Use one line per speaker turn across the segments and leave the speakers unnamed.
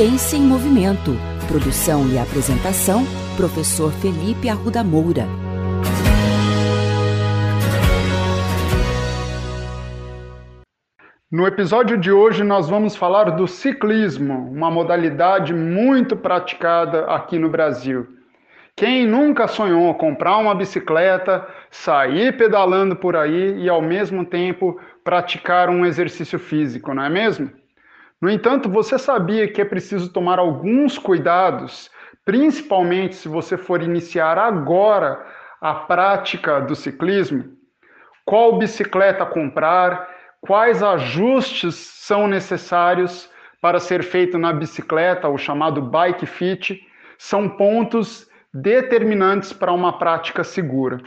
Ciência em Movimento. Produção e apresentação, professor Felipe Arruda Moura.
No episódio de hoje, nós vamos falar do ciclismo, uma modalidade muito praticada aqui no Brasil. Quem nunca sonhou comprar uma bicicleta, sair pedalando por aí e ao mesmo tempo praticar um exercício físico, não é mesmo? No entanto, você sabia que é preciso tomar alguns cuidados, principalmente se você for iniciar agora a prática do ciclismo? Qual bicicleta comprar? quais ajustes são necessários para ser feito na bicicleta, o chamado bike fit, são pontos determinantes para uma prática segura.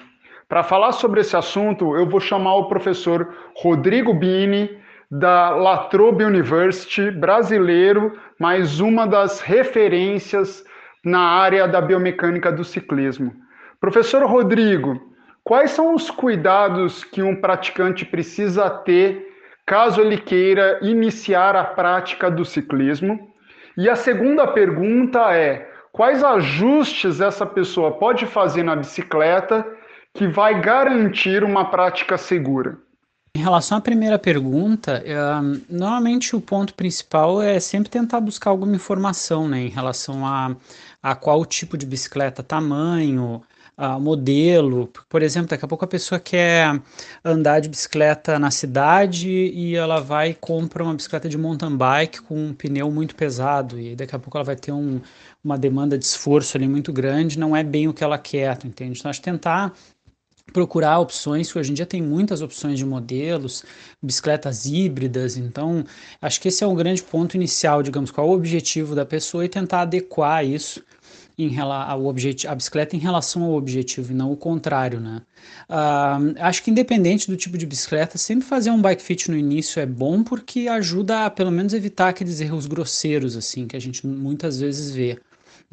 Para falar sobre esse assunto, eu vou chamar o professor Rodrigo Bini, da Latrobe University, brasileiro, mais uma das referências na área da biomecânica do ciclismo. Professor Rodrigo, Quais são os cuidados que um praticante precisa ter caso ele queira iniciar a prática do ciclismo? E a segunda pergunta é: quais ajustes essa pessoa pode fazer na bicicleta que vai garantir uma prática segura?
Em relação à primeira pergunta, normalmente o ponto principal é sempre tentar buscar alguma informação né, em relação a, a qual tipo de bicicleta, tamanho, uh, modelo. Por exemplo, daqui a pouco a pessoa quer andar de bicicleta na cidade e ela vai e compra uma bicicleta de mountain bike com um pneu muito pesado e daqui a pouco ela vai ter um, uma demanda de esforço ali muito grande, não é bem o que ela quer, entende? Então, acho que tentar procurar opções, que hoje em dia tem muitas opções de modelos, bicicletas híbridas, então acho que esse é o grande ponto inicial, digamos, qual é o objetivo da pessoa e tentar adequar isso em ao objetivo, a bicicleta em relação ao objetivo e não o contrário, né? Uh, acho que independente do tipo de bicicleta, sempre fazer um bike fit no início é bom porque ajuda a pelo menos evitar aqueles erros grosseiros assim que a gente muitas vezes vê.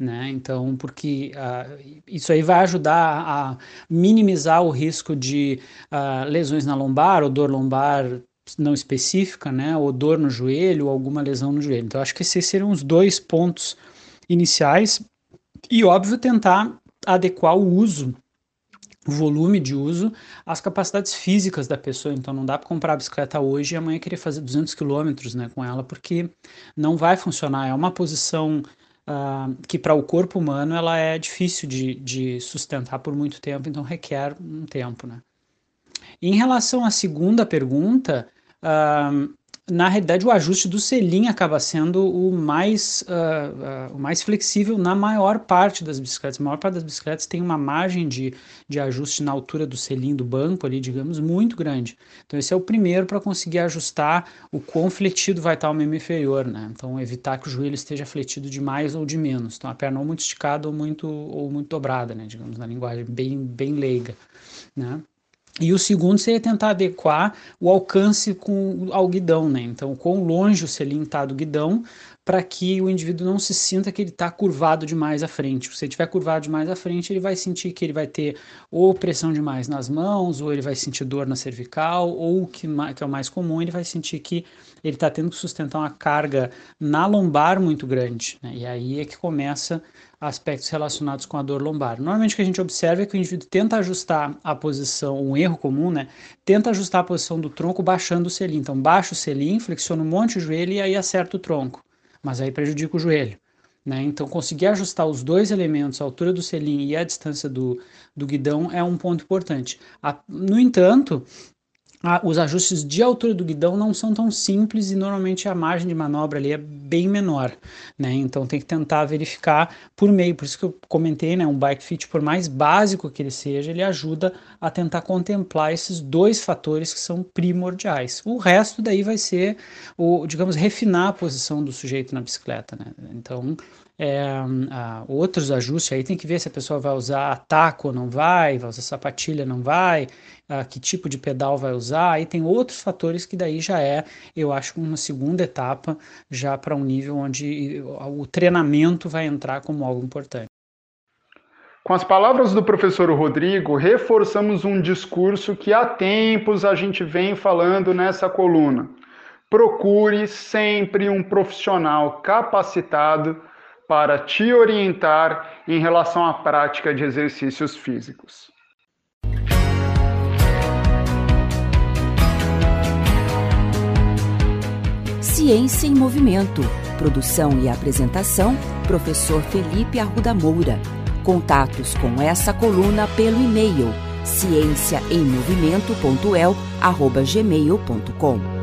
Né? Então, porque uh, isso aí vai ajudar a minimizar o risco de uh, lesões na lombar ou dor lombar não específica, né? Ou dor no joelho ou alguma lesão no joelho. Então, acho que esses seriam os dois pontos iniciais e, óbvio, tentar adequar o uso, o volume de uso, às capacidades físicas da pessoa. Então, não dá para comprar a bicicleta hoje e amanhã querer fazer 200 quilômetros né, com ela, porque não vai funcionar. É uma posição uh, que, para o corpo humano, ela é difícil de, de sustentar por muito tempo, então requer um tempo. Né? Em relação à segunda pergunta, uh, na realidade, o ajuste do selim acaba sendo o mais, uh, uh, o mais flexível na maior parte das bicicletas. A maior parte das bicicletas tem uma margem de, de ajuste na altura do selim do banco, ali, digamos, muito grande. Então, esse é o primeiro para conseguir ajustar o quão fletido vai estar o membro inferior. Né? Então, evitar que o joelho esteja fletido de mais ou de menos. Então, a perna ou muito esticada ou muito, ou muito dobrada, né? digamos, na linguagem bem, bem leiga. Né? E o segundo seria tentar adequar o alcance com ao guidão, né? Então, quão longe o selim está do guidão para que o indivíduo não se sinta que ele está curvado demais à frente. Se ele estiver curvado demais à frente, ele vai sentir que ele vai ter ou pressão demais nas mãos, ou ele vai sentir dor na cervical, ou que, que é o mais comum, ele vai sentir que ele está tendo que sustentar uma carga na lombar muito grande. Né? E aí é que começa aspectos relacionados com a dor lombar. Normalmente o que a gente observa é que o indivíduo tenta ajustar a posição, um erro comum, né? Tenta ajustar a posição do tronco baixando o selim. Então baixa o selim, flexiona um monte o joelho e aí acerta o tronco. Mas aí prejudica o joelho. Né? Então, conseguir ajustar os dois elementos, a altura do selim e a distância do, do guidão, é um ponto importante. A, no entanto, os ajustes de altura do guidão não são tão simples e normalmente a margem de manobra ali é bem menor, né? Então tem que tentar verificar por meio, por isso que eu comentei, né? Um bike fit, por mais básico que ele seja, ele ajuda a tentar contemplar esses dois fatores que são primordiais. O resto daí vai ser o, digamos, refinar a posição do sujeito na bicicleta, né? Então é, outros ajustes aí tem que ver se a pessoa vai usar taco ou não vai, vai usar sapatilha não vai, que tipo de pedal vai usar, aí tem outros fatores que daí já é, eu acho, uma segunda etapa já para um nível onde o treinamento vai entrar como algo importante.
Com as palavras do professor Rodrigo, reforçamos um discurso que há tempos a gente vem falando nessa coluna. procure sempre um profissional capacitado para te orientar em relação à prática de exercícios físicos.
Ciência em Movimento. Produção e apresentação: Professor Felipe Arruda Moura. Contatos com essa coluna pelo e-mail ciênciaemmovimento.el@gmail.com.